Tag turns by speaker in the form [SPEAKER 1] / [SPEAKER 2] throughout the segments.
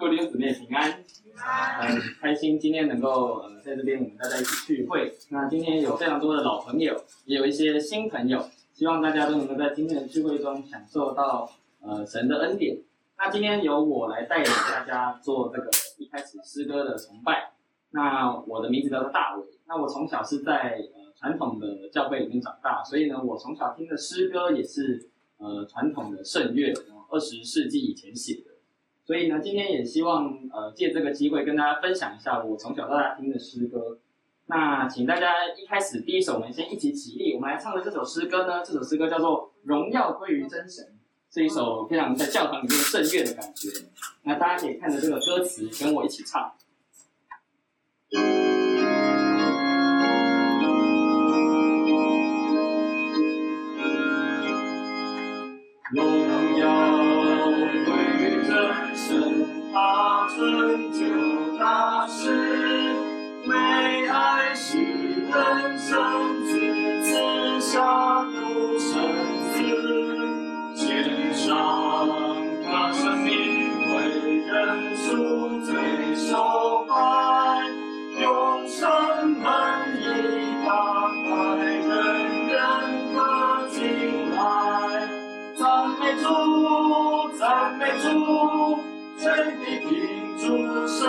[SPEAKER 1] 各位弟兄姊妹平安，很开心今天能够呃在这边我们大家一起聚会。那今天有非常多的老朋友，也有一些新朋友，希望大家都能够在今天的聚会中享受到呃神的恩典。那今天由我来带领大家做这个一开始诗歌的崇拜。那我的名字叫做大伟。那我从小是在呃传统的教会里面长大，所以呢，我从小听的诗歌也是呃传统的圣乐，二十世纪以前写的。所以呢，今天也希望呃借这个机会跟大家分享一下我从小到大听的诗歌。那请大家一开始第一首，我们先一起起立，我们来唱的这首诗歌呢，这首诗歌叫做《荣耀归于真神》，是一首非常在教堂里面的圣乐的感觉。那大家可以看着这个歌词，跟我一起唱。
[SPEAKER 2] 荣耀成就大事，为爱世人生，子赐声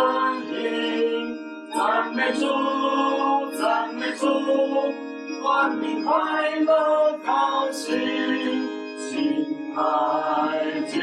[SPEAKER 2] 音，赞美主，赞美主，万民快乐高兴，亲爱的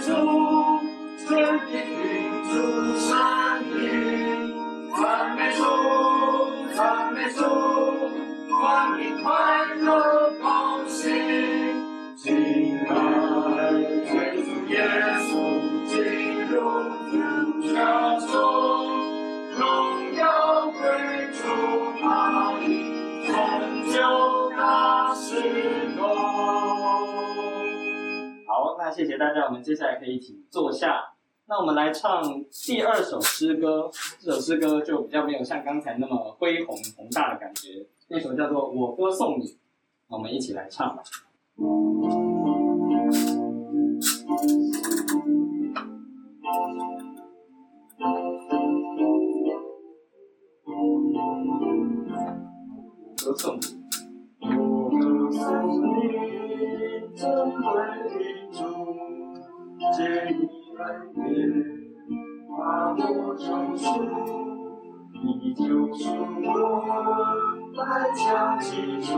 [SPEAKER 2] 赞美大
[SPEAKER 1] 家，我们接下来可以一起坐下。那我们来唱第二首诗歌，这首诗歌就比较没有像刚才那么恢宏宏大的感觉。那首叫做《我歌颂你》，我们一起来唱吧。歌颂你，
[SPEAKER 2] 我歌颂你，珍贵的主，借你。改变，把我成熟，你救赎我，百家齐唱，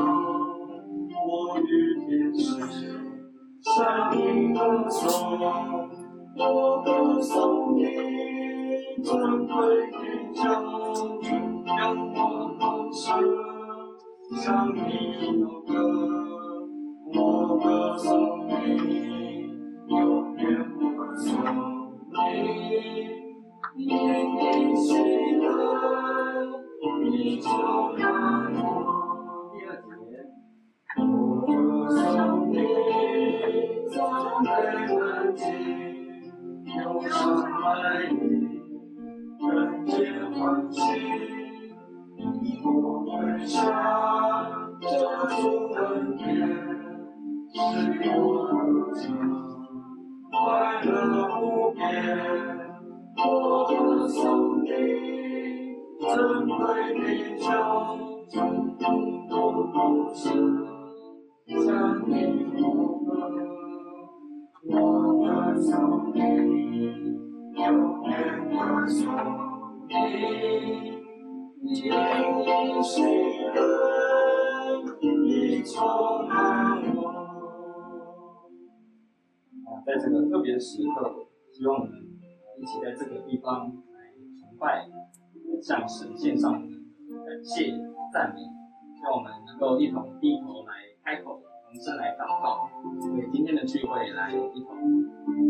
[SPEAKER 2] 我与天使相应歌颂，我歌颂你，珍贵的救主，让我放声向你謦歌，我歌颂你，永远不
[SPEAKER 1] 分离，黎
[SPEAKER 2] 明醒来，你就看我。我没，有什
[SPEAKER 1] 么？在这个特别的时刻，希望我们。一起在这个地方来崇拜，向神献上感谢赞美，让我们能够一同低头来开口，同声来祷告，为今天的聚会来一同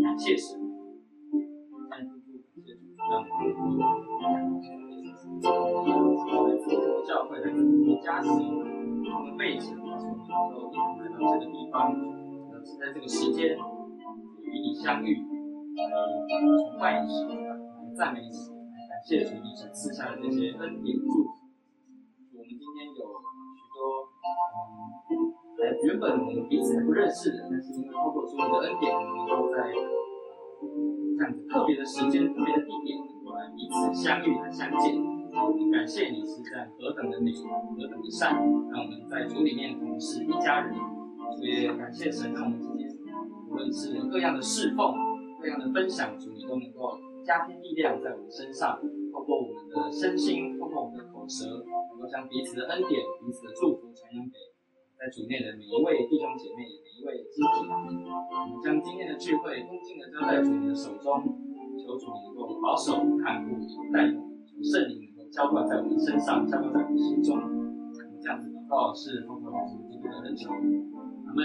[SPEAKER 1] 感谢神。感谢主，让我们来自由教会来自家庭，我们背景，告诉我们能够一同来到这个地方，能是在这个时间与你相遇。来崇拜你，来赞美你，来感谢主你所赐下的这些恩典祝福。我们今天有许多，原本我们彼此还不认识的，但是因为透过主你的恩典，我们能够在这样子特别的时间、特别的地点，能够来彼此相遇、来相见。我们感谢你是在何等的美、何等的善，让我们在主里面同是一家人。所以感谢神，让我们今天论是各样的侍奉。各样的分享，主你都能够加添力量在我们身上，透过我们的身心，透过我们的口舌，能够将彼此的恩典、彼此的祝福传扬给在主内的每一位弟兄姐妹、每一位肢体。我们将今天的聚会恭敬的交在主你的手中，求主你能够保守、看顾、带领，求圣灵能够浇灌在我们身上，浇灌在我们心中。我们这样子祷告是奉靠主基督的恩宠。们。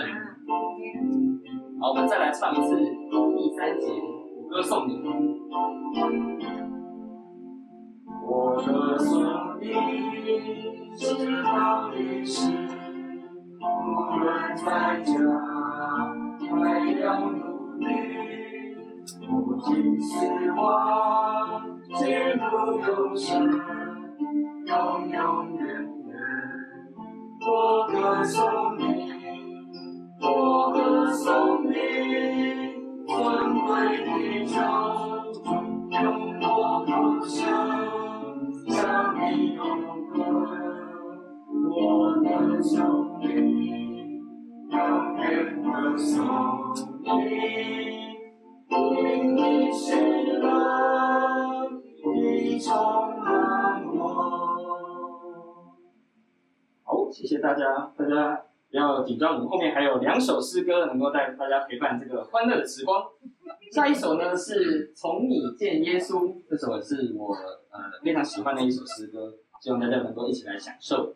[SPEAKER 1] 好，我们再来唱一次第三节，我歌颂你。
[SPEAKER 2] 我歌颂你，知道你是无论在家，还要努力，不经死亡，进入永生，永永远远。我歌颂你。我歌颂你，尊贵的主，用我歌声向你迸歌。我歌颂你，永远歌颂你，因你喜乐已充满我。
[SPEAKER 1] 好，谢谢大家，大家。不要紧张，我们后面还有两首诗歌能够带大家陪伴这个欢乐的时光。下一首呢是从你见耶稣，这首是我呃非常喜欢的一首诗歌，希望大家能够一起来享受。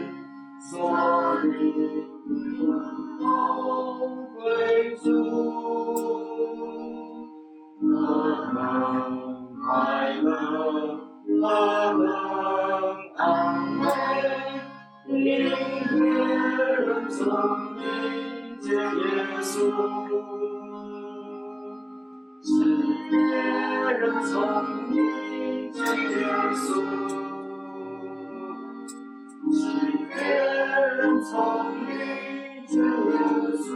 [SPEAKER 2] 所以尊荣归主。何等快乐，何等安慰，因别人从你见耶稣，使别人从你见耶稣，使别人从你见耶稣。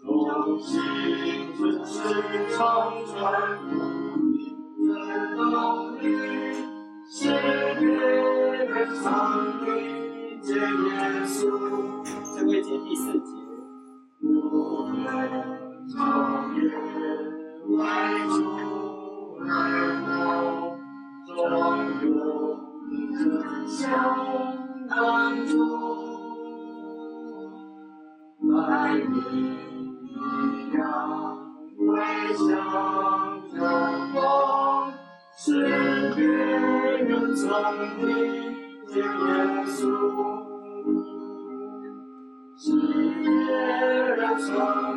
[SPEAKER 2] 衷心真实常传福音的动力，使别人从你见耶稣。
[SPEAKER 1] 这会节第四节。
[SPEAKER 2] 我们超越外族而后，终有真相当中，来临。一样为向着光，使别人从你见耶稣，是别人从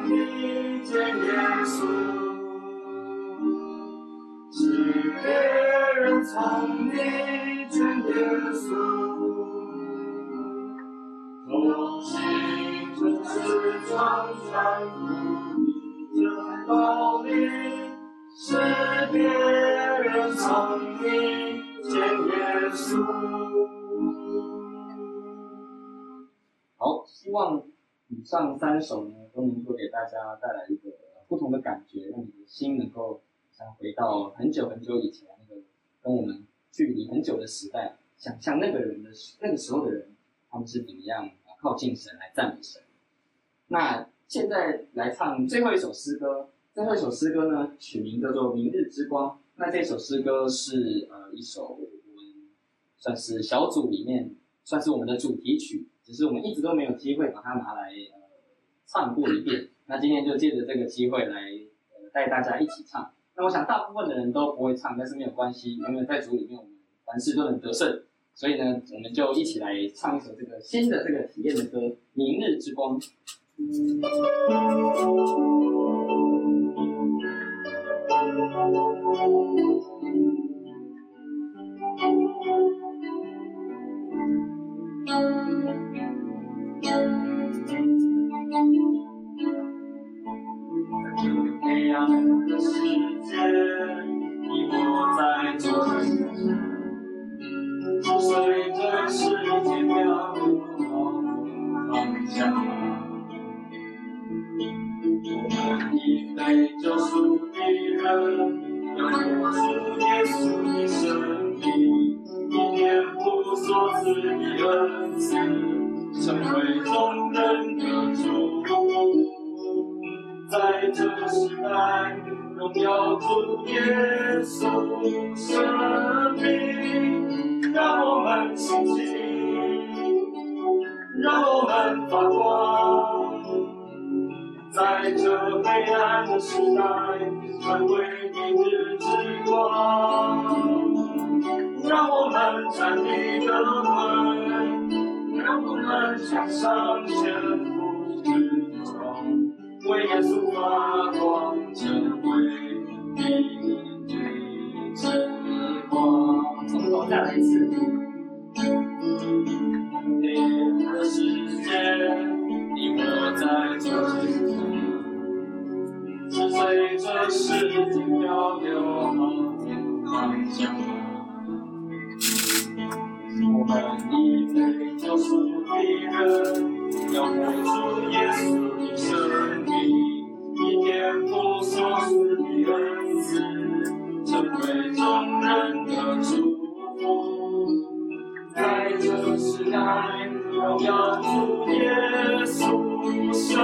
[SPEAKER 2] 你见耶稣，使别人从你见耶稣。衷心真实常传。真道理，使别人从你见耶稣。
[SPEAKER 1] 好，希望以上三首呢，都能够给大家带来一个不同的感觉，让你的心能够想回到很久很久以前那个跟我们距离很久的时代，想象那个人的那个时候的人，他们是怎么样靠近神来赞美神。那。现在来唱最后一首诗歌，最后一首诗歌呢，取名叫做《明日之光》。那这首诗歌是呃一首我们算是小组里面算是我们的主题曲，只是我们一直都没有机会把它拿来呃唱过一遍。那今天就借着这个机会来呃带大家一起唱。那我想大部分的人都不会唱，但是没有关系，因为在组里面我们凡事都能得胜。所以呢，我们就一起来唱一首这个新的这个体验的歌《明日之光》。
[SPEAKER 2] 暗的世界，明日之光。让我们站立的稳，让我们向上前赴直闯，为耶稣发光，成为明日之光。
[SPEAKER 1] 从头再来一次。
[SPEAKER 2] 你的世界，你我在做什么？是随着时间漂流，好天方向。我们一对救赎的人，要活出耶稣的生命，以天父所赐的恩赐，成为众人的祝福。在这时代，荣耀主耶稣生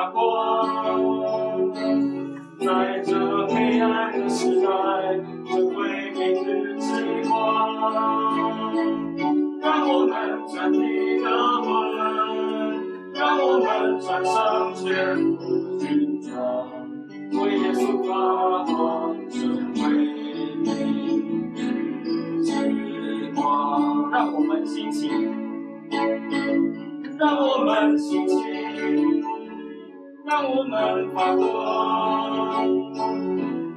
[SPEAKER 2] 发光。在这黑暗的时代，成为明日之光。让我们站立得稳，让我们穿上全副军装，为耶稣发光，成为明日之光。让我们兴起，让我们兴起。让我们发光，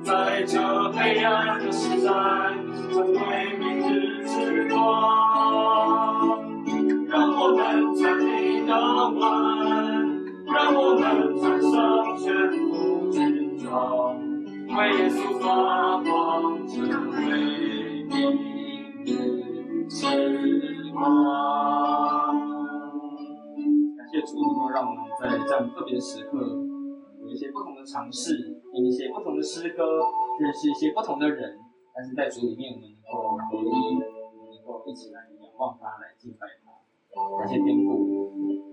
[SPEAKER 2] 在这黑暗的时代，成为明日之光。让我们站立得稳，让我们穿上全副军装，为耶稣发光，成为明日之光。
[SPEAKER 1] 感谢主能够让我们在这样特别的时刻，有一些不同的尝试，听一些不同的诗歌，认识一些不同的人。但是在主里面，我们能够合一，我们能够一起来仰望他，来敬拜他。感谢天父。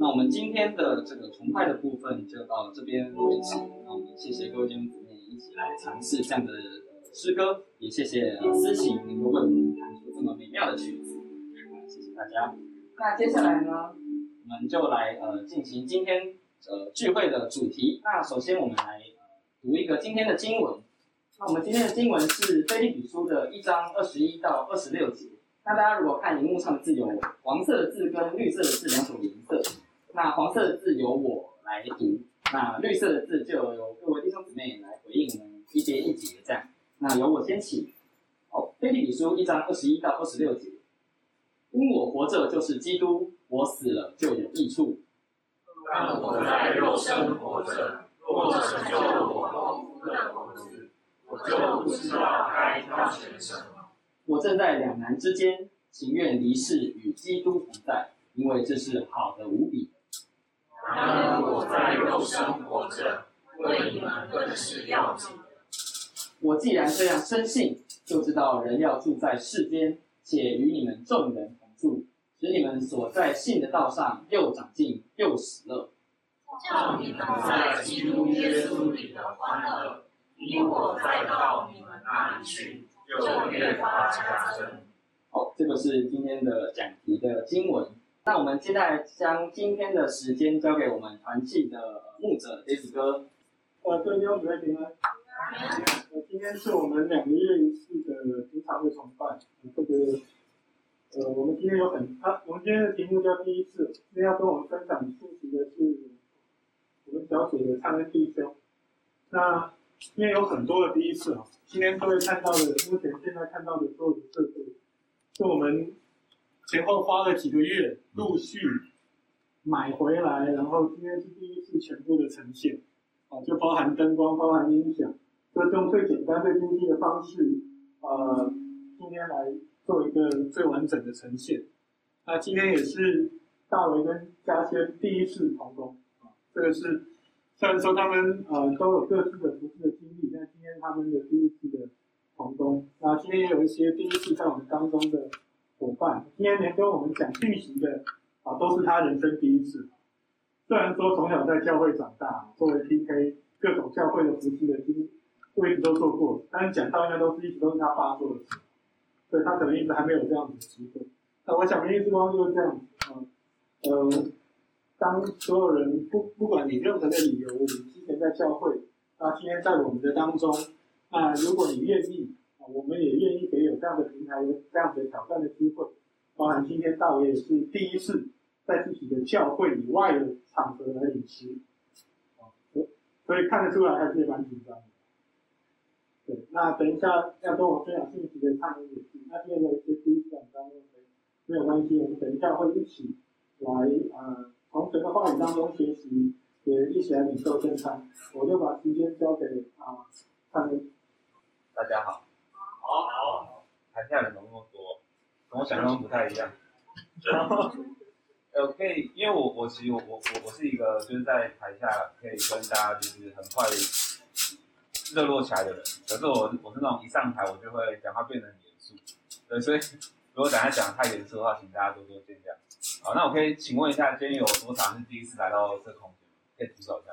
[SPEAKER 1] 那我们今天的这个崇拜的部分就到这边为止。那我们谢谢各位弟兄姊妹一起来尝试这样的诗歌，也谢谢思琴能够为我们弹出这么美妙的曲子。谢谢大家。那接下来呢？我们就来呃进行今天呃聚会的主题。那首先我们来读一个今天的经文。那我们今天的经文是腓立比书的一章二十一到二十六节。那大家如果看荧幕上的字，有黄色的字跟绿色的字两种颜色。那黄色的字由我来读，那绿色的字就由各位弟兄姊妹来回应我们一节一节这样。那由我先起。好，腓立比书一章二十一到二十六节。因我活着就是基督。我死了就有益处，
[SPEAKER 2] 但我在肉身活着，若成就我蒙福的果子，我就不知道该挑选什么。
[SPEAKER 1] 我正在两难之间，情愿离世与基督同在，因为这是好的无比。
[SPEAKER 2] 然而我在肉身活着，为你们更是要紧。
[SPEAKER 1] 我既然这样深信，就知道人要住在世间，且与你们众人同住。使你们所在信的道上又长进又喜乐，
[SPEAKER 2] 叫你们在基督耶稣里的欢乐，因我再到你们那里去，就越发加增。
[SPEAKER 1] 好，这个是今天的讲题的经文。那我们接下来将今天的时间交给我们团契的牧者 David 哥。
[SPEAKER 3] 呃，各位弟兄姊妹平安。呃，今天是我们两个月一次的平常的崇拜，这个。呃，我们今天有很，啊，我们今天的题目叫第一次。今天要跟我们分享信息的是我们小组的灿恩弟兄。那今天有很多的第一次啊，今天各位看到的，目前现在看到的所有的设备，是我们前后花了几个月陆续买回来，然后今天是第一次全部的呈现，啊，就包含灯光，包含音响，就用最简单、最经济的方式，呃，今天来。一个最完整的呈现。那今天也是大维跟嘉轩第一次同工啊，这个是虽然说他们呃都有各自的服事的经历，但今天他们的第一次的同工。那今天也有一些第一次在我们当中的伙伴，今天连跟我们讲讯息的啊，都是他人生第一次。虽然说从小在教会长大，作为 PK 各种教会的服事的经历，位置都做过，但是讲到应该都是一直都是他爸做的事。所以他可能一直还没有这样子的机会。那我想，明日之光就是这样子啊。呃，当所有人不不管你任何的理由，你之前在教会，那今天在我们的当中，那如果你愿意，啊，我们也愿意给有这样的平台、这样的挑战的机会。包含今天大伟也是第一次在自己的教会以外的场合来领食，啊，所以看得出来还是蛮紧张的。对，那等一下要跟我分享信息的唱歌也是，那第二个是第一次讲当中没有关系，我们等一下会一起来呃从整个话语当中学习，也一起来领受圣餐。我就把时间交给啊上面。
[SPEAKER 4] 大家好。好好。台下人怎么那么多？跟我想象不太一样。然后，呃，可以，因为我我其实我我我我是一个就是在台下可以跟大家就是很快热络起来的人，可是我我是那种一上台我就会讲话变得很严肃，对，所以如果等下讲得太严肃的话，请大家多多见谅。好，那我可以请问一下，今天有多少是第一次来到这空间？可以举手一下。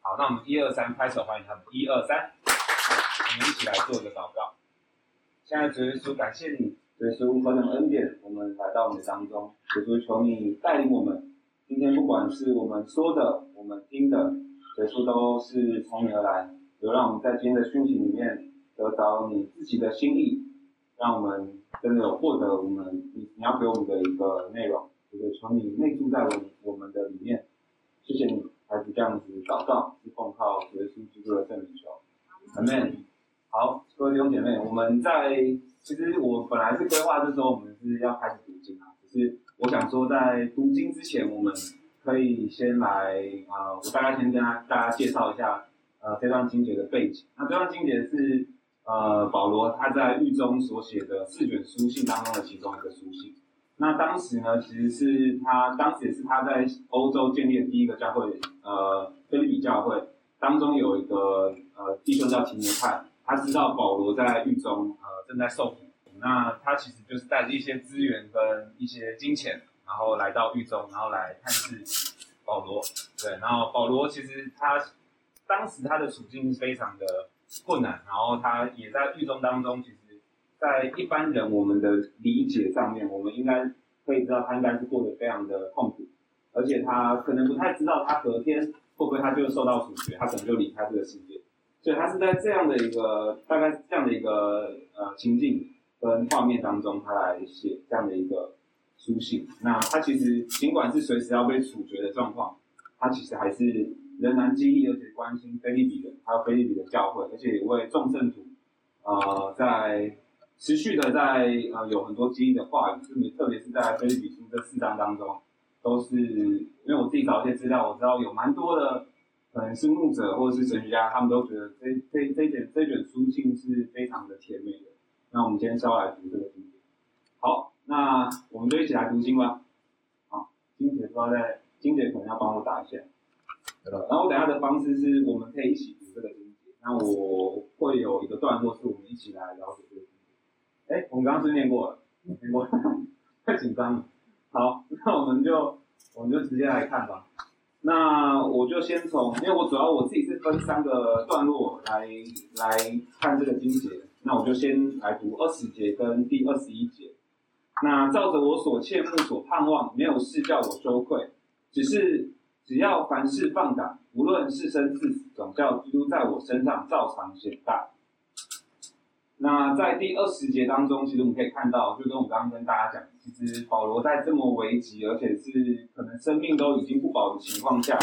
[SPEAKER 4] 好，那我们一二三拍手欢迎他们，一二三，我们一起来做一个祷告。现在主耶稣，感谢你，主耶稣何等恩典，我们来到你的当中，主耶稣求你带领我们。今天不管是我们说的，我们听的，主耶稣都是从你而来，有让我们在今天的讯息里面得到你自己的心意，让我们真的有获得我们你你要给我们的一个内容，就是从你内住在我们我们的里面，谢谢你。还是这样子祷告，是奉靠耶稣基督的圣名求，阿门。好，各位弟兄姐妹，我们在其实我本来是规划这时候我们是要开始读经啊，只是我想说在读经之前，我们可以先来啊、我大概先跟大家介绍一下呃这段经节的背景。那这段经节是呃保罗他在狱中所写的四卷书信当中的其中一个书信。那当时呢，其实是他当时也是他在欧洲建立的第一个教会，呃，腓立比教会当中有一个呃弟兄叫提摩太，他知道保罗在狱中呃正在受苦，那他其实就是带着一些资源跟一些金钱，然后来到狱中，然后来探视保罗，对，然后保罗其实他当时他的处境是非常的困难，然后他也在狱中当中，其实。在一般人我们的理解上面，我们应该可以知道他应该是过得非常的痛苦，而且他可能不太知道他隔天会不会他就受到处决，他可能就离开这个世界。所以他是在这样的一个大概这样的一个呃情境跟画面当中，他来写这样的一个书信。那他其实尽管是随时要被处决的状况，他其实还是仍然激励而且关心腓立比人，还有腓立比的教会，而且也为众圣徒呃在。持续的在呃有很多激励的话语，特别特别是在腓立比书这四章当中，都是因为我自己找一些资料，我知道有蛮多的可能是牧者或者是神学家，他们都觉得这这这卷这卷书信是非常的甜美的。那我们今天是要来读这个经节。好，那我们就一起来读经吧。好，经节说在金姐可能要帮我打一下。然后等下的方式是我们可以一起读这个经节。那我会有一个段落是我们一起来了解这个。哎，我们刚刚是念过了，念过了，太紧张了。好，那我们就我们就直接来看吧。那我就先从，因为我主要我自己是分三个段落来来看这个经节。那我就先来读二十节跟第二十一节。那照着我所切慕所盼望，没有事叫我羞愧，只是只要凡事放胆，无论是生是死，总叫基督在我身上照常显大。那在第二十节当中，其实我们可以看到，就跟我刚刚跟大家讲，其实保罗在这么危急，而且是可能生命都已经不保的情况下，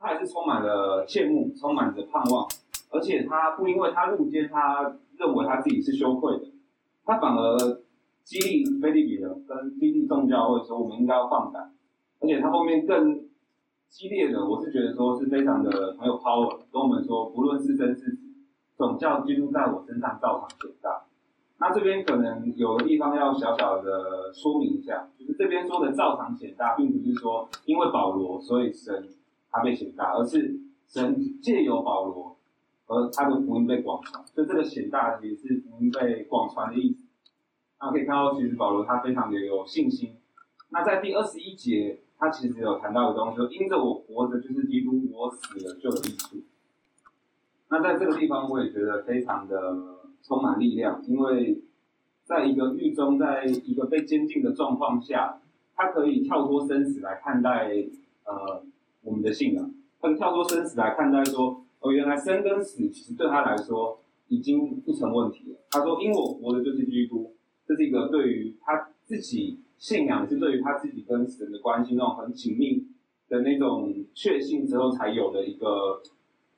[SPEAKER 4] 他还是充满了羡慕，充满着盼望，而且他不因为他入监，他认为他自己是羞愧的，他反而激励腓利比人跟激励众教会说，我们应该要放胆，而且他后面更激烈的，我是觉得说是非常的很有 power，跟我们说，不论是真是死。总叫基督在我身上照常显大。那这边可能有的地方要小小的说明一下，就是这边说的照常显大，并不是说因为保罗所以神他被显大，而是神借由保罗而他的福音被广传。就这个显大其实是福音被广传的意思。那可以看到，其实保罗他非常的有信心。那在第二十一节，他其实有谈到的东西，说因着我活着就是基督，我死了就有益处。那在这个地方，我也觉得非常的充满力量，因为在一个狱中，在一个被监禁的状况下，他可以跳脱生死来看待呃我们的信仰，他可以跳脱生死来看待说，哦，原来生跟死其实对他来说已经不成问题了。他说，因为我活的就是基督，这是一个对于他自己信仰，是对于他自己跟神的关系那种很紧密的那种确信之后才有的一个。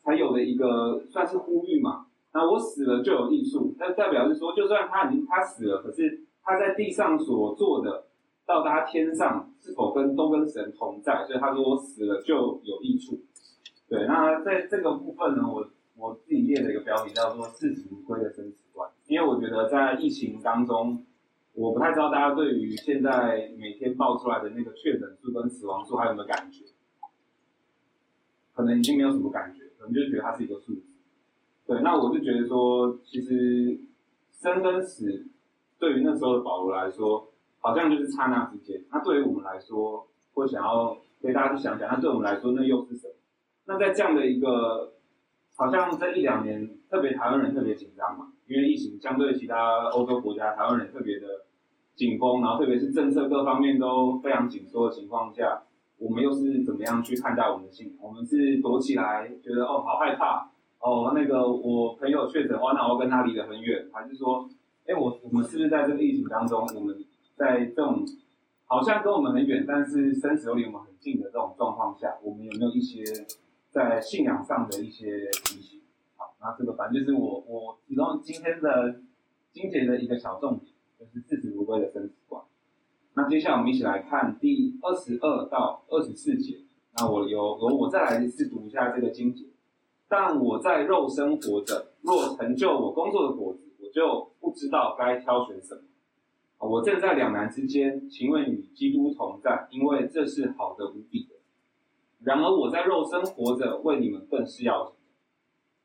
[SPEAKER 4] 才有的一个算是呼吁嘛。那我死了就有益处，但代表是说，就算他已经他死了，可是他在地上所做的，到达天上是否跟都跟神同在？所以他说我死了就有益处。对，那在这个部分呢，我我自己列了一个标题，叫做“视死如归的生死观”。因为我觉得在疫情当中，我不太知道大家对于现在每天报出来的那个确诊数跟死亡数还有没有感觉？可能已经没有什么感觉，可能就觉得它是一个数字。对，那我就觉得说，其实生跟死对于那时候的保罗来说，好像就是刹那之间。那对于我们来说，会想要给大家去想想，那对我们来说，那又是什么？那在这样的一个，好像这一两年，特别台湾人特别紧张嘛，因为疫情相对其他欧洲国家，台湾人特别的紧绷，然后特别是政策各方面都非常紧缩的情况下，我们又是怎么样去看待我们的信？我们是躲起来，觉得哦好害怕，哦那个我朋友确诊，哇那我跟他离得很远，还是说，哎我我们是不是在这个疫情当中，我们在这种好像跟我们很远，但是生死又离我们很近的这种状况下，我们有没有一些？在信仰上的一些提醒，好，那这个反正就是我我其中今天的金姐的一个小重点，就是视死如归的生死观。那接下来我们一起来看第二十二到二十四节。那我由由我再来一次读一下这个经节。但我在肉身活着，若成就我工作的果子，我就不知道该挑选什么。我正在两难之间，请问与基督同在，因为这是好的无比的。然而我在肉身活着，为你们更是要。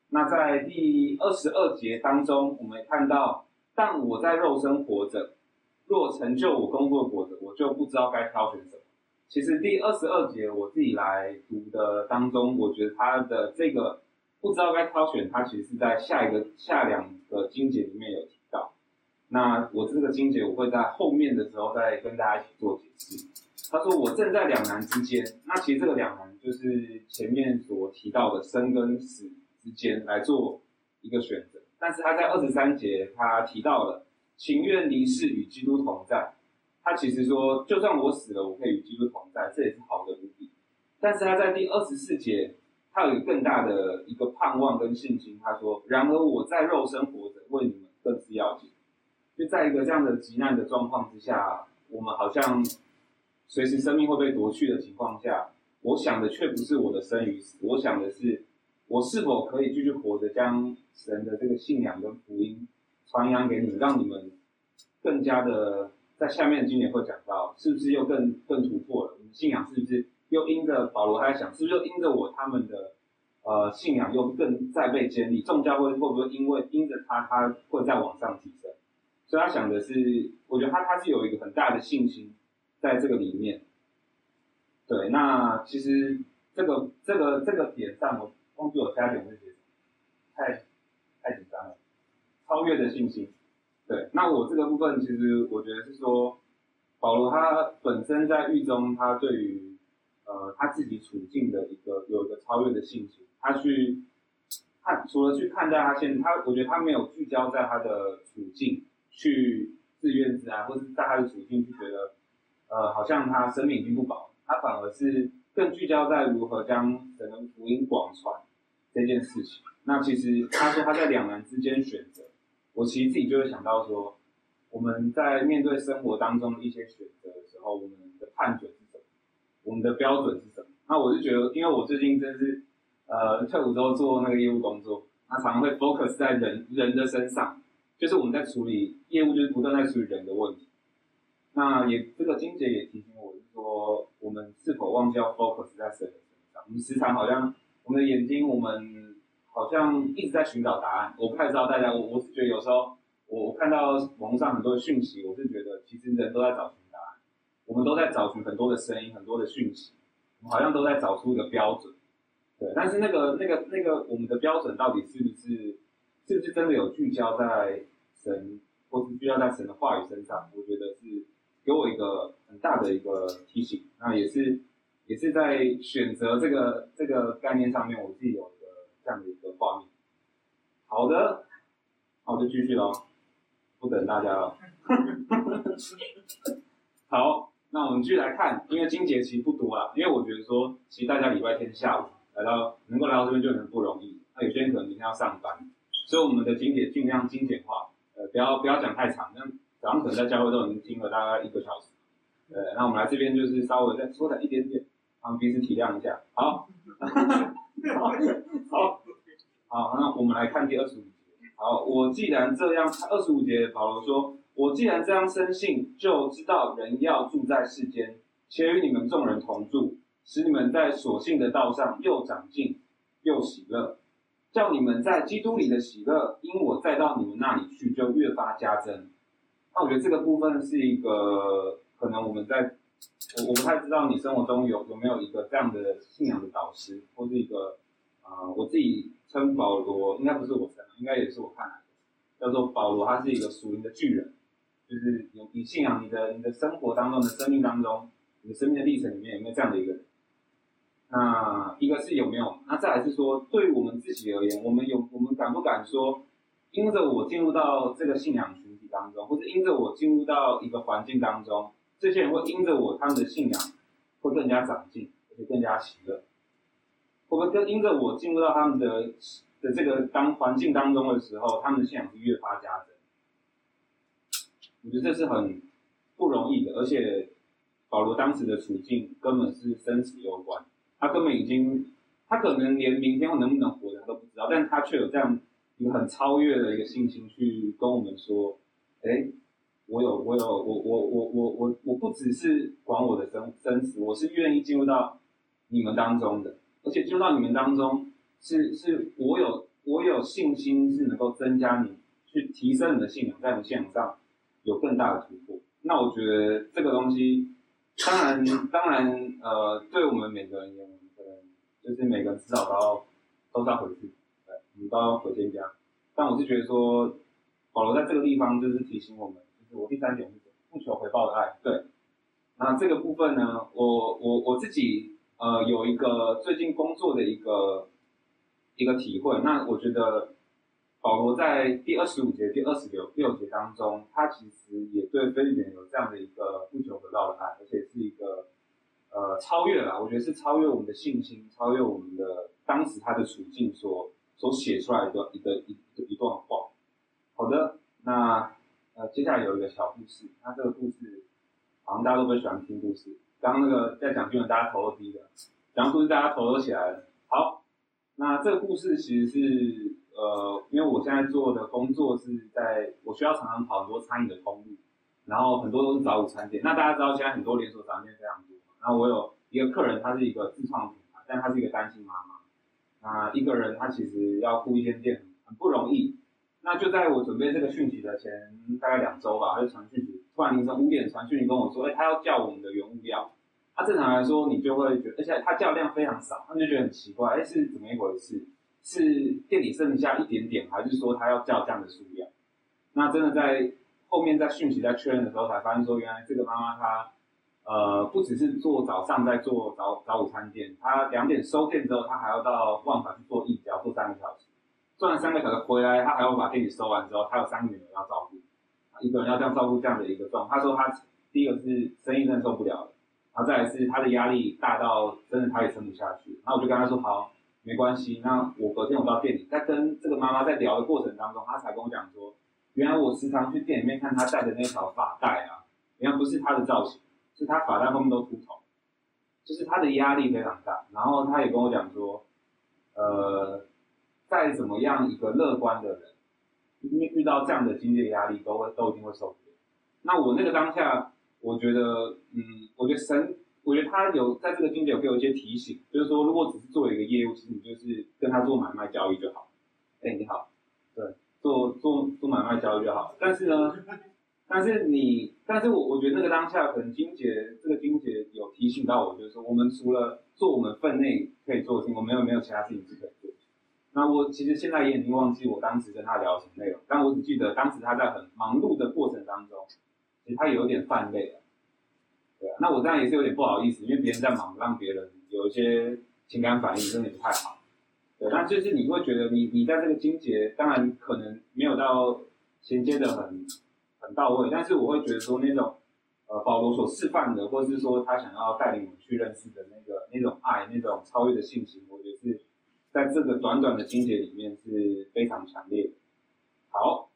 [SPEAKER 4] 那在第二十二节当中，我们看到，但我在肉身活着，若成就我工作的果子，我就不知道该挑选什么。其实第二十二节我自己来读的当中，我觉得他的这个不知道该挑选，他其实是在下一个下两个经节里面有提到。那我这个经节我会在后面的时候再跟大家一起做解释。他说：“我正在两难之间。那其实这个两难就是前面所提到的生跟死之间来做一个选择。但是他在二十三节，他提到了情愿离世与基督同在。他其实说，就算我死了，我可以与基督同在，这也是好的无比。但是他在第二十四节，他有一个更大的一个盼望跟信心。他说：然而我在肉身活着，为你们更是要紧。就在一个这样的急难的状况之下，我们好像。”随时生命会被夺去的情况下，我想的却不是我的生与死，我想的是我是否可以继续活着，将神的这个信仰跟福音传扬给你们，让你们更加的在下面今年会讲到，是不是又更更突破了？信仰是不是又因着保罗他在想，是不是又因着我他们的呃信仰又更再被建立？众教会会不会因为因着他，他会再往上提升？所以他想的是，我觉得他他是有一个很大的信心。在这个里面，对，那其实这个这个这个点上，我忘记我加点那些，太太紧张了。超越的信心，对，那我这个部分其实我觉得是说，保罗他本身在狱中，他对于呃他自己处境的一个有一个超越的信心，他去 看除了去看待他现他，我觉得他没有聚焦在他的处境去自怨自艾，或是在他的处境去觉得。呃，好像他生命已经不保，他反而是更聚焦在如何将神的福音广传这件事情。那其实他说他在两难之间选择，我其实自己就会想到说，我们在面对生活当中的一些选择的时候，我们的判决是什么？我们的标准是什么？那我就觉得，因为我最近真是呃退伍之后做那个业务工作，他常常会 focus 在人人的身上，就是我们在处理业务，就是不断在处理人的问题。那也这个金姐也提醒我，是说我们是否忘记要 focus 在神的身上？我们时常好像我们的眼睛，我们好像一直在寻找答案。我不太知道大家，我我是觉得有时候我我看到网络上很多的讯息，我是觉得其实人都在找寻答案，我们都在找寻很多的声音，很多的讯息，我们好像都在找出一个标准。对，但是那个那个那个我们的标准到底是不是是不是真的有聚焦在神，或是聚焦在神的话语身上？我觉得是。给我一个很大的一个提醒，那也是也是在选择这个这个概念上面，我自己有一个这样的一个画面。好的，那我就继续喽，不等大家了。好，那我们继续来看，因为金节其实不多啦，因为我觉得说，其实大家礼拜天下午来到能够来到这边就很不容易，那有些人可能明天要上班，所以我们的金节尽量精简化，呃，不要不要讲太长，那早上可能在教会都已经听了大概一个小时，对，那我们来这边就是稍微再缩短一点点，让彼此体谅一下。好，好，好，好，那我们来看第二十五节。好，我既然这样，二十五节保罗说，我既然这样深信，就知道人要住在世间，且与你们众人同住，使你们在所信的道上又长进又喜乐，叫你们在基督里的喜乐，因我再到你们那里去，就越发加增。那我觉得这个部分是一个可能我们在，我我不太知道你生活中有有没有一个这样的信仰的导师，或是一个啊、我自己称保罗，应该不是我称，应该也是我看来的，叫做保罗，他是一个属灵的巨人，就是有你信仰你的你的生活当中的生命当中，你的生命的历程里面有没有这样的一个人？那一个是有没有？那再来是说，对于我们自己而言，我们有我们敢不敢说，因着我进入到这个信仰群体当中，或者因着我进入到一个环境当中，这些人会因着我他们的信仰会更加长进，而且更加喜乐。我们跟因着我进入到他们的的这个当环境当中的时候，他们的信仰是越发加增？我觉得这是很不容易的，而且保罗当时的处境根本是生死攸关。他根本已经，他可能连明天能不能活着他都不知道，但是他却有这样一个很超越的一个信心去跟我们说：“哎，我有，我有，我我我我我我不只是管我的生生死，我是愿意进入到你们当中的，而且进入到你们当中是是我有我有信心是能够增加你去提升你的信仰，在你信仰上有更大的突破。那我觉得这个东西。”当然，当然，呃，对我们每个人而言，可能就是每个人迟早都要都是要回去，对，我们都要回天家。但我是觉得说，保罗在这个地方就是提醒我们，我第三点是不求回报的爱。对，那这个部分呢，我我我自己呃有一个最近工作的一个一个体会，那我觉得。保罗在第二十五节、第二十六六节当中，他其实也对菲律宾有这样的一个不求回报的爱，而且是一个呃超越了，我觉得是超越我们的信心，超越我们的当时他的处境所所写出来的一个一个一段话。好的，那呃接下来有一个小故事，那这个故事好像大家都不喜欢听故事，刚刚那个在讲经文，大家头都低的，讲故事大家头都起来了。好，那这个故事其实是。呃，因为我现在做的工作是在，我需要常常跑很多餐饮的通路，然后很多都是早午餐店。那大家知道现在很多连锁早餐店非常多，然后我有一个客人，他是一个自创品牌，但他是一个单亲妈妈。那一个人他其实要顾一间店很不容易。那就在我准备这个讯息的前大概两周吧，他就传讯息，突然凌晨五点传讯息跟我说，哎，他要叫我们的原物料。他正常来说你就会觉得，而且他叫量非常少，他就觉得很奇怪，哎，是怎么一回事？是店里剩下一点点，还是说他要叫这样的数量？那真的在后面在讯息在确认的时候，才发现说，原来这个妈妈她呃不只是做早上在做早早午餐店，她两点收店之后，她还要到万华去做义交，做三个小，做完三个小时回来，他还要把店里收完之后，他有三个女儿要照顾，一个人要这样照顾这样的一个状态。她说他第一个是生意真的受不了了，然后再来是他的压力大到真的他也撑不下去。然后我就跟他说好。没关系，那我隔天我到店里，在跟这个妈妈在聊的过程当中，她才跟我讲说，原来我时常去店里面看她戴的那条发带啊，原来不是她的造型，是她发带后面都秃头，就是她的压力非常大。然后她也跟我讲说，呃，再怎么样一个乐观的人，因为遇到这样的经济压力，都会都一定会受不了。那我那个当下，我觉得，嗯，我觉得神。我觉得他有在这个经节有给我一些提醒，就是说，如果只是做一个业务，其实你就是跟他做买卖交易就好。哎，你好，对，做做做买卖交易就好。但是呢，但是你，但是我我觉得那个当下可能金姐这个金姐有提醒到我，就是说，我们除了做我们分内可以做的事情，我们没有没有其他事情是可以做。那我其实现在也已经忘记我当时跟他聊什么内容，但我只记得当时他在很忙碌的过程当中，其实他有点犯累了。对啊，那我这样也是有点不好意思，因为别人在忙，让别人有一些情感反应，真的不太好。对，那就是你会觉得你你在这个经节，当然可能没有到衔接的很很到位，但是我会觉得说那种呃保罗所示范的，或者是说他想要带领我们去认识的那个那种爱，那种超越的信心，我觉得是在这个短短的经节里面是非常强烈的。好，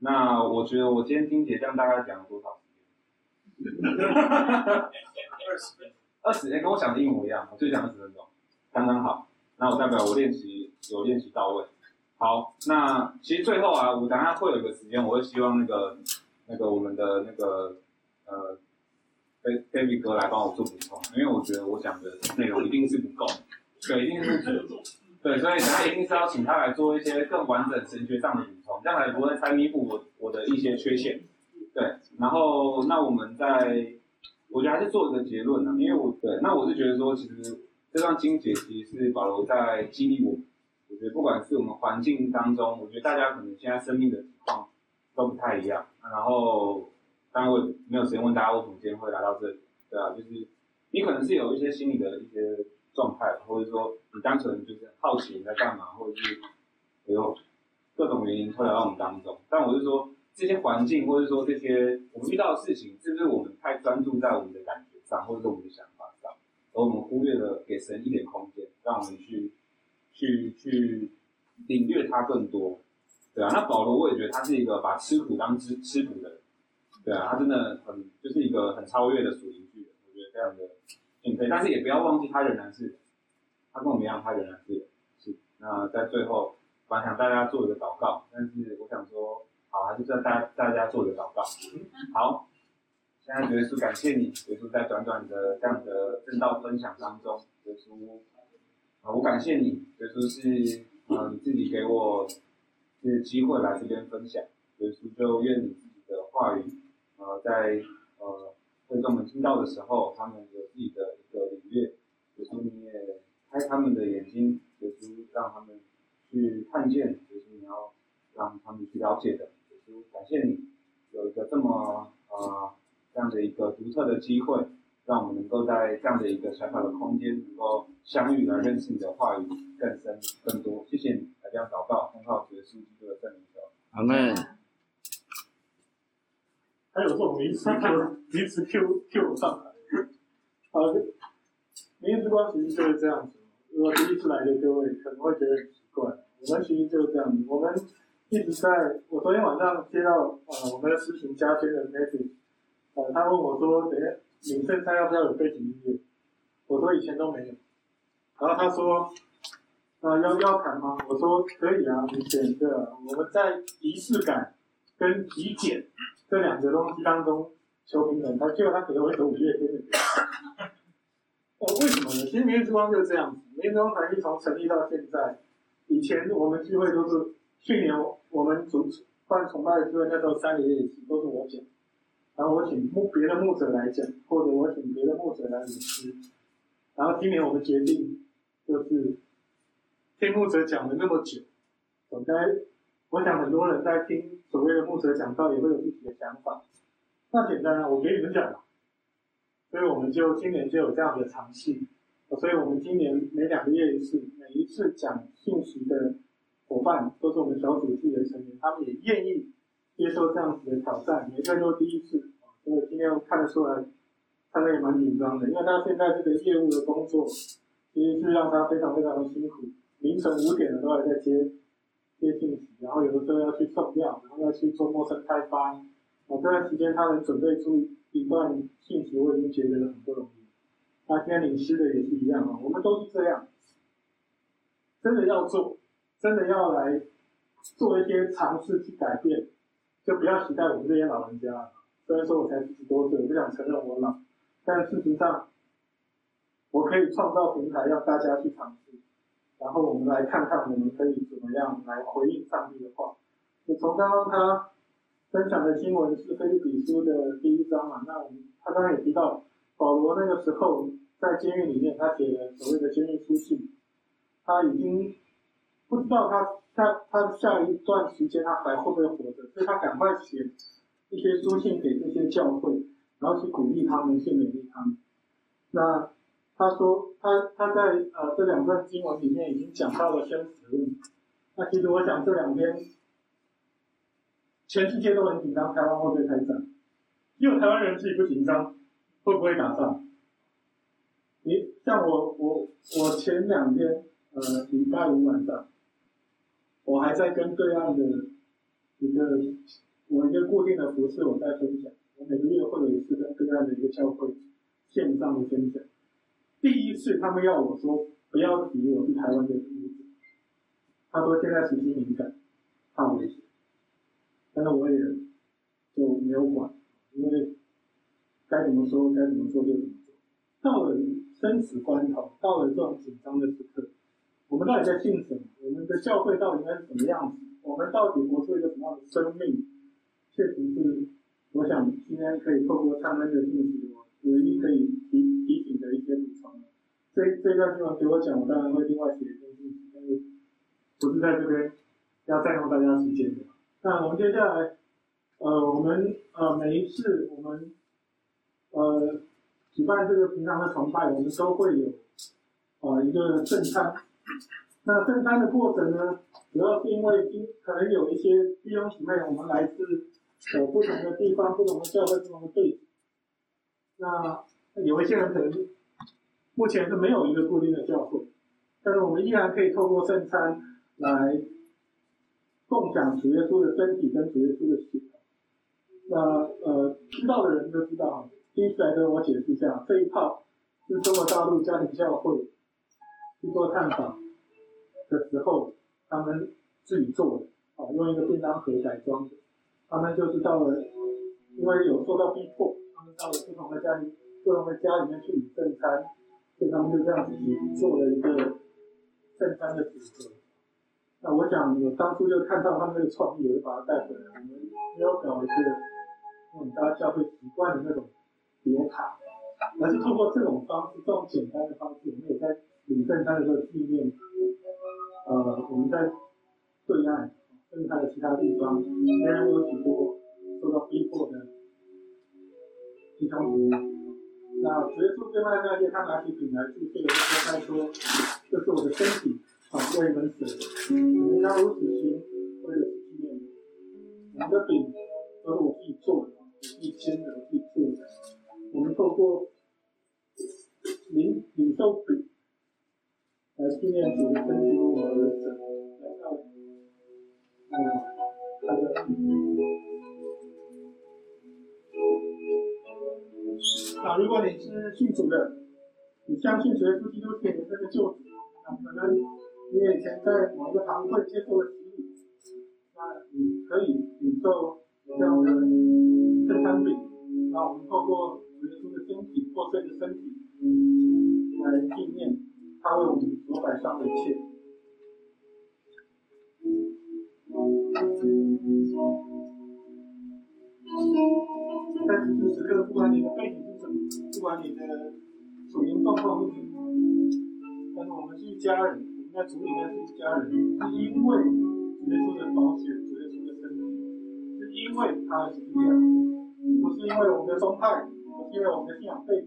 [SPEAKER 4] 那我觉得我今天经节这样大概讲了多少？二十分，二十，哎，跟我想的一模一样，我就讲二十分钟，刚刚好。那我代表我练习有练习到位。好，那其实最后啊，我等下会有一个时间，我会希望那个那个我们的那个呃，David 哥来帮我做补充，因为我觉得我讲的内容一定是不够，对，一定是不足，对，所以等下一定是要请他来做一些更完整神学上的补充，这样才不会太弥补我我的一些缺陷，对，然后那我们在，我觉得还是做一个结论呢，因为我对，那我是觉得说，其实这段经节其实是保罗在激励我。我觉得不管是我们环境当中，我觉得大家可能现在生命的情况都不太一样。然后，当然我没有时间问大家为什么今天会来到这里，对啊，就是你可能是有一些心理的一些状态，或者说你单纯就是好奇你在干嘛，或者是有各种原因会来到我们当中。但我是说，这些环境或者说这些我们遇到的事情，是不是我们太专注在我们的感觉上，或者是我们的想法上，而我们忽略了给神一点空间，让我们去。去去领略他更多，对啊，那保罗我也觉得他是一个把吃苦当吃吃苦的人，对啊，他真的很就是一个很超越的属灵巨人，我觉得非常的敬佩。但是也不要忘记他仍然是，他跟我们一样，他仍然是是。那在最后，我想大家做一个祷告，但是我想说，好，还是在大大家做一个祷告。好，现在耶稣感谢你，耶稣在短短的这样的正道分享当中，耶稣。啊，我感谢你，耶稣是呃你自己给我这个机会来这边分享，耶稣就愿你自己的话语，呃在呃会众们听到的时候，他们有自己的一个领略，耶稣你也开他们的眼睛，耶稣让他们去看见，耶稣你要让他们去了解的，耶稣感谢你有一个这么呃这样的一个独特的机会。让我们能够在这样的一个小小的空间，能够相遇来认识你的话语更深更多。谢谢你，来这样祷告，奉靠主耶稣基督的圣名求。
[SPEAKER 1] 阿门。
[SPEAKER 3] 还有这种临时 Q，临时 Q Q 上来。好，明日之光其实就是这样子。如果第一次来的各位可能会觉得很奇怪，我们其实就是这样子。我们一直在，我昨天晚上接到呃我们的实习家娟的 message，呃他问我说，等下。领圣餐要不要有背景音乐？我说以前都没有。然后他说，啊、要要谈吗？我说可以啊，你选一个。我们在仪式感跟极简这两个东西当中求平衡。他结果他可能会走五月天的。哦，为什么呢？其实明日之光就是这样子。明日之光团体从成立到现在，以前我们聚会都是去年我们主办崇拜的聚会，那时候三个月一次，都是我讲。然后我请牧别的牧者来讲，或者我请别的牧者来领诗。然后今年我们决定，就是听牧者讲了那么久，总该，我想很多人在听所谓的牧者讲道，也会有自己的想法。那简单啊，我给你们讲。所以我们就今年就有这样的尝试。所以我们今年每两个月一次，每一次讲信息的伙伴都是我们小组自己的成员，他们也愿意。接受这样子的挑战，每个人都第一次，所以今天看得出来，他也蛮紧张的，因为他现在这个业务的工作，其实是让他非常非常的辛苦，凌晨五点了都还在接接信息，然后有的时候要去送料，然后要去做陌生开发，啊，这段时间他能准备出一段信息，我已经觉得很不容易。那今天领诗的也是一样啊，我们都是这样，真的要做，真的要来做一些尝试去改变。就不要期待我们这些老人家。虽然说我才四十多岁，我不想承认我老，但事实上，我可以创造平台让大家去尝试，然后我们来看看我们可以怎么样来回应上帝的话。就从刚刚他分享的经文是腓立比书的第一章嘛，那我们他刚刚也提到保罗那个时候在监狱里面，他写的所谓的监狱书信，他已经不知道他。他他下一段时间他还会不会活着？所以他赶快写一些书信给这些教会，然后去鼓励他们，去勉励他们。那他说他他在呃这两段经文里面已经讲到了生死论。那其实我想这两天全世界都很紧张，台湾会不会开战？因为台湾人自己不紧张，会不会打仗？你像我我我前两天呃礼拜五晚上。我还在跟对岸的一个我一个固定的服饰，我在分享。我每个月会有一次跟对岸的一个教会线上的分享。第一次他们要我说不要提我是台湾的名字，他说现在时机敏感，怕危险，但是我也就没有管，因为该怎么说该怎么做就怎么做。到了生死关头，到了这种紧张的时刻，我们到底在信什么？我们的教会到底该是什么样子？我们到底活出一个什么样的生命？确实是，我想今天可以透过他们的信息，唯一可以提提醒的一些补充。这这段经文给我讲，我当然会另外写一篇信息，但是不是在这边要占用大家时间的。那我们接下来，呃，我们呃每一次我们呃。举办这个平常的崇拜，我们都会有啊、呃、一个正餐。那正餐的过程呢，主要是因为今可能有一些弟兄姊妹，我们来自呃不同的地方、不同的教会、不同的背景。那有一些人可能目前是没有一个固定的教会，但是我们依然可以透过圣餐来共享主耶稣的身体跟主耶稣的血。那呃，知道的人都知道。第一次来跟我解释一下，这一套是中国大陆家庭教会去做探访的时候，他们自己做的，啊，用一个便当盒改装的。他们就是到了，因为有受到逼迫，他们到了不同的家庭、不同的家里面去领正餐，所以他们就这样子做了一个正餐的组合。那我想，我当初就看到他们那个创意，我就把它带回来。我们没有搞一个我们大家教会习惯的那种。叠卡，而是通过这种方式，这种简单的方式，我们也在领正餐的时候纪念，呃，我们在对岸，正餐的其他地方，虽然有许多受到逼迫的弟兄姊妹。那主耶稣最后那些，他拿起饼来祝谢的时候，他说：“这是我的身体，好为你们死，你们要如此行，为了纪念我。们的饼都是我自己做的，我自己煎的，我自己做的。”我们透过领领受饼来纪念主的身体和我的神，来到嗯，好的。啊如果你是信主的，你相信主耶稣基督给你这个救主，那可能你以前在某个堂会接受了洗礼，那你可以领受这样的圣餐饼。那我们透过。耶稣的身体，破碎的身体，来纪念他为我们所摆上的一切。在此时此刻，不管你的背景，不管你的属灵状况是什么，但是我们是一家人，我们在主里面是一家人，是因为耶稣的宝血，耶稣的身体，是因为他的十字架，不是因为我们的宗派。因为我们的信仰背景，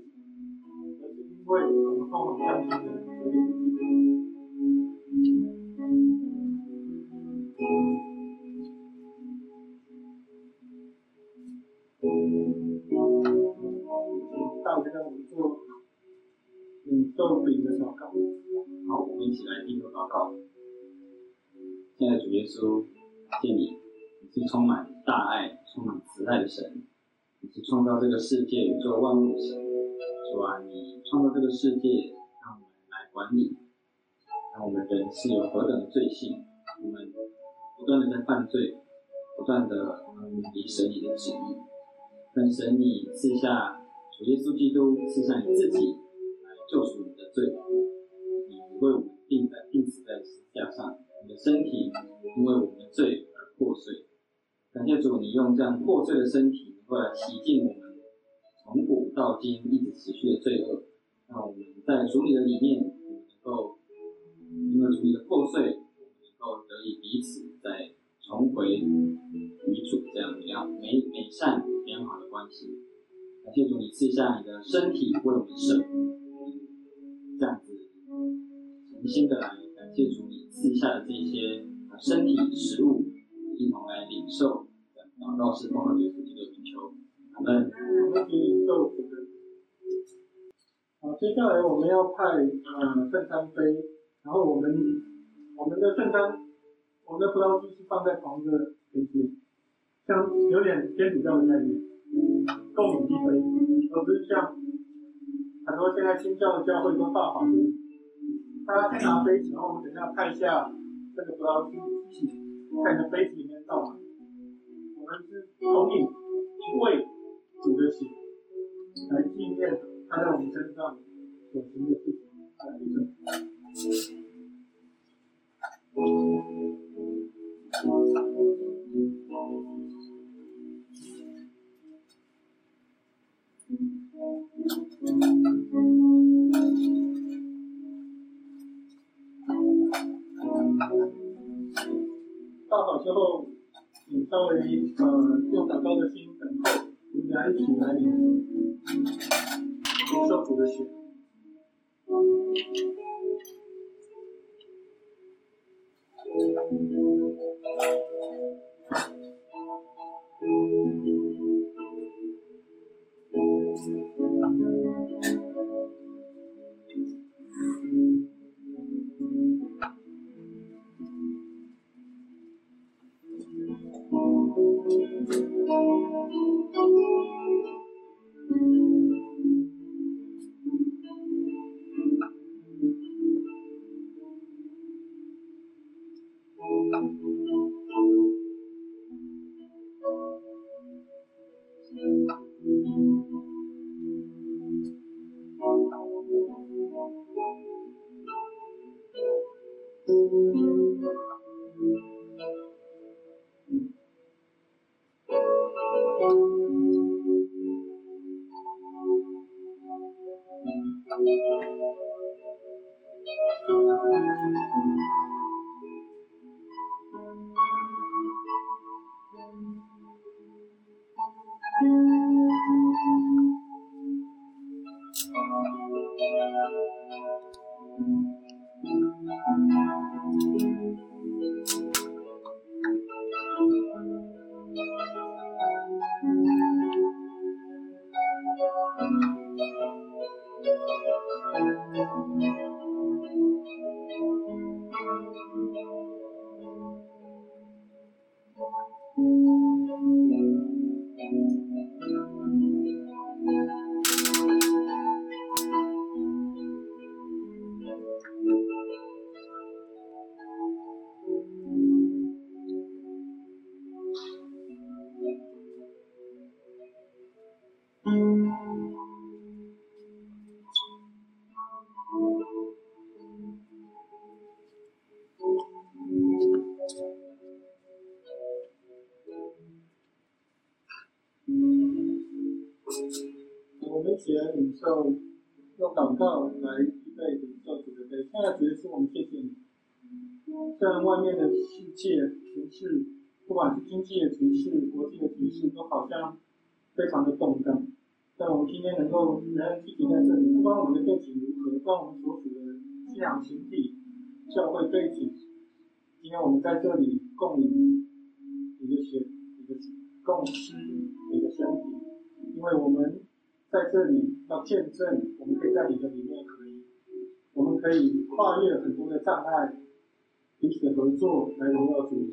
[SPEAKER 3] 而是因为我们共同相信的
[SPEAKER 1] 一起来低头祷告。现在主耶稣，感谢你，你是充满大爱、充满慈爱的神。你是创造这个世界、宇宙万物的神，主啊，你创造这个世界，让我们来管理，让我们人是有何等的罪性，我们不断的在犯罪，不断的离神你的旨意，但神你赐下主耶稣基督，赐下你自己来救赎你的罪，你为我们钉在钉死在十字架上，你的身体因为我们的罪而破碎，感谢主，你用这样破碎的身体。能够来洗净我们从古到今一直持续的罪恶，让我们在主你的里面，我们能够因为主你的破碎，我们能够得以彼此再重回与主这样良美美善良好的关系。感谢主，你赐下你的身体为我们舍，这样子诚心的来感谢主你赐下的这些身体食物，一同来领受，祷告是奉靠主基督。嗯，
[SPEAKER 3] 我们请领受主的。好，接下来我们要派呃圣餐杯，然后我们我们的圣餐，我们的葡萄汁是放在同一个杯子，像有点天主教的概念，共饮一杯，而不是像很多现在新教的教会都大好人，大家先拿杯子，然后我们等一下看一下这个葡萄汁一起看着杯子里面倒满。我们是同饮一位主的血，来纪念他在我们身上所行的事情。来，一起。倒好之后，你稍微呃用祷告的心等候，我们来一起来领领受主的血。起 不管是经济的局势、国际的局势，都好像非常的动荡，但我们今天能够仍然聚集在这里，不管我们的背景如何，不管我们所属的信仰群体、教会背景，今天我们在这里共饮你的血、你的共吃你的身体，因为我们。在这里要见证，我们可以在你的里面可以，我们可以跨越很多的障碍，彼此合作来荣耀主。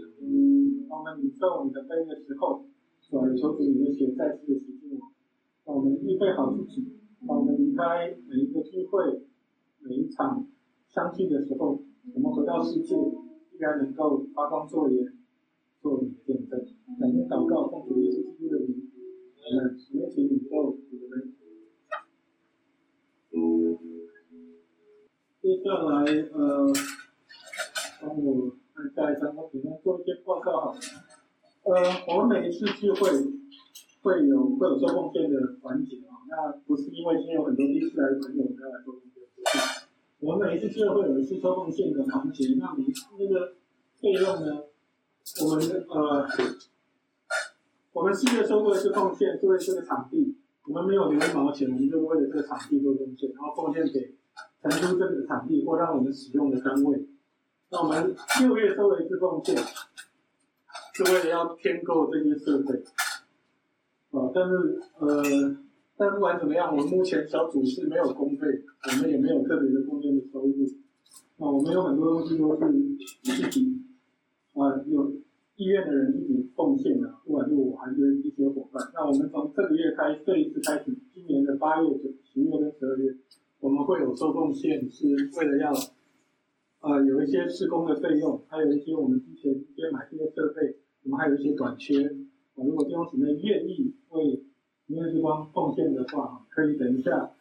[SPEAKER 3] 当我们领受你的杯的时候，主来求主你的血再次的洗净我。当我们预备好自己，当我们离开每一个聚会、每一场相聚的时候，我们回到世界依然能够发光作盐，做你的见证。感谢祷告，奉主耶稣基督的名。嗯，请领受主的恩。接下来，呃，帮我看下一张，我简单做一些报告好了。呃，我们每一次聚会会有会有做贡献的环节啊，那不是因为今天有很多第一次来的朋友我们要来做贡献，我们每一次聚会会有一次做贡献的环节，那每一次那个费用呢，我们呃。我们四月收过一次奉献，作为这个场地，我们没有留一毛钱，我们就为了这个场地做贡献，然后贡献给成都这个场地或让我们使用的单位。那我们六月收了一次奉献，是为了要添购这些设备。啊，但是呃，但不管怎么样，我们目前小组是没有公费，我们也没有特别的奉献的收入。那我们有很多东西都是自己啊有。意愿的人自己奉献的，不管是我还是一些伙伴。那我们从这个月开，这一次开始，今年的八月、九、十月跟十二月，我们会有收贡献，是为了要，呃，有一些施工的费用，还有一些我们之前一些买这些设备，我们还有一些短缺。啊，如果弟兄姊妹愿意为明月之光奉献的话，可以等一下，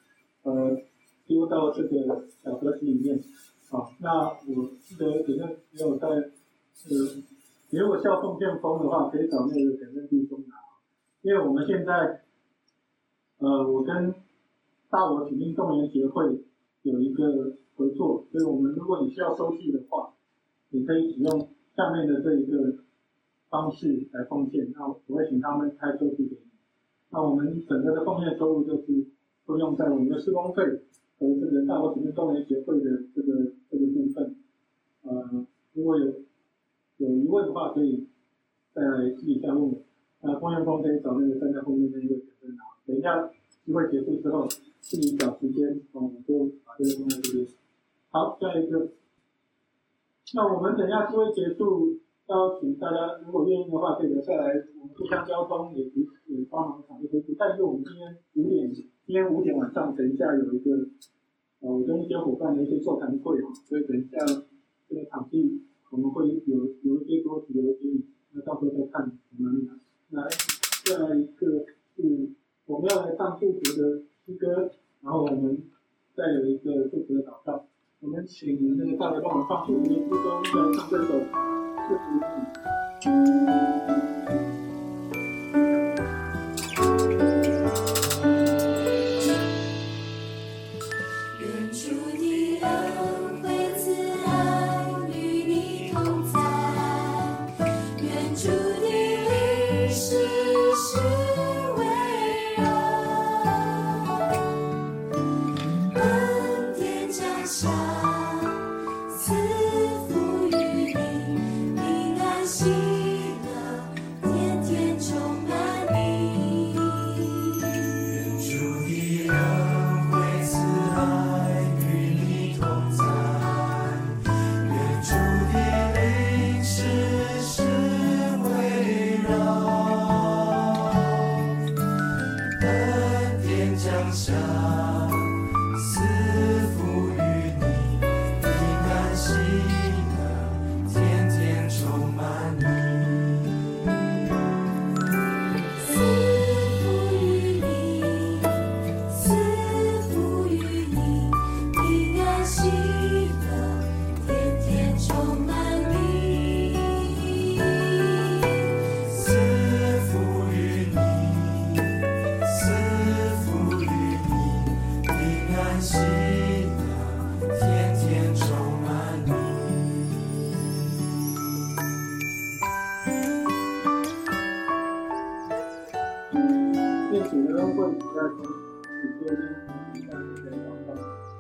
[SPEAKER 3] 呃，丢到这个小盒子里面。好，那我记得等下没有在，呃。如果需要奉献风的话，可以找那个简正弟兄拿。因为我们现在，呃，我跟大罗体育动员协会有一个合作，所以我们如果你需要收据的话，你可以使用下面的这一个方式来奉献。那我会请他们开收据给你。那我们整个的奉献收入就是都用在我们的施工费和这个大我体命动员协会的这个这个部分。呃，如果有。有疑问的话，可以再来私底下问我。那奉献方可以找那个站在后面那一位学生拿。等一下聚会结束之后，自己找时间，我们就把这个放在这边。好，下一个。那我们等一下聚会结束，邀请大家，如果愿意的话，可以留下来，我们互相交通，也也也帮忙场地恢复。但是我们今天五点，今天五点晚上，等一下有一个，呃，我跟一些伙伴的一些座谈会啊，所以等一下这个场地。我们会有有一些桌子，有一些，那到时候再看怎么样。来，再来一个是我们要来唱祝福的诗歌，然后我们再有一个祝福的祷告。我们请那个大家帮我放祝福的诗歌，来唱这首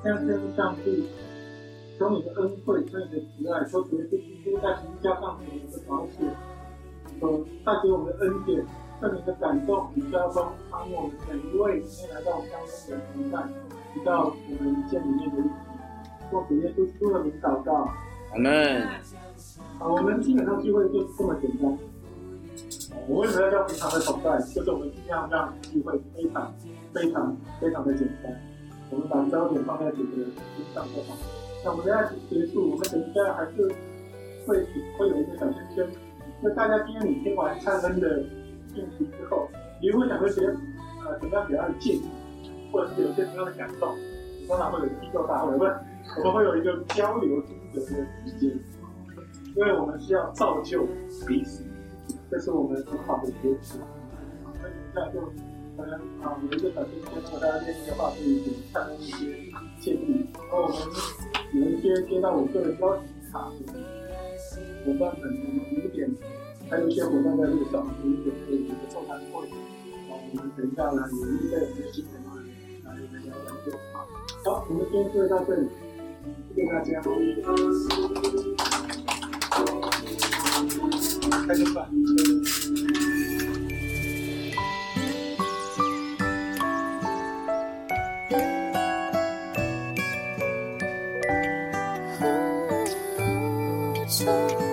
[SPEAKER 3] 祝福曲。说主耶稣基督在十字架上给我们的宝血，呃，带给我们的恩典，圣灵的感动与交通，帮我们每一位今天来到我们当中的同在，直到我们见里面的一起。奉主耶稣基督的名祷告，
[SPEAKER 1] 阿门。
[SPEAKER 3] 好，我们基本上聚会就是这么简单。我为什么要叫平常的同在？就是我们尽量让聚会非常、非常、非常的简单。我们把焦点放在主的身上就好。那我们等下结束，我们等一下还是会会有一个小圈圈。那大家今天你听完灿恩的信息之后，你会想一些呃怎么样比较的建议，或者是有些什么样的感动？通常会有批斗大会，不是？我们会有一个交流心得的时间，因为我们需要造就彼此，这是我们很好的学习。那等一下就可能啊有一个小圈圈，如果大家愿意的话，可以给灿恩一些建议。然后我们。有一些接到我个人邀请卡的伙伴们，我们五点，还有一些伙伴在路上，五点可以有个座谈会，啊，我们等一下来有预备有些什么来来聊聊就好。好，我们今天就到这里，谢谢大家。开始吧。
[SPEAKER 5] 嗯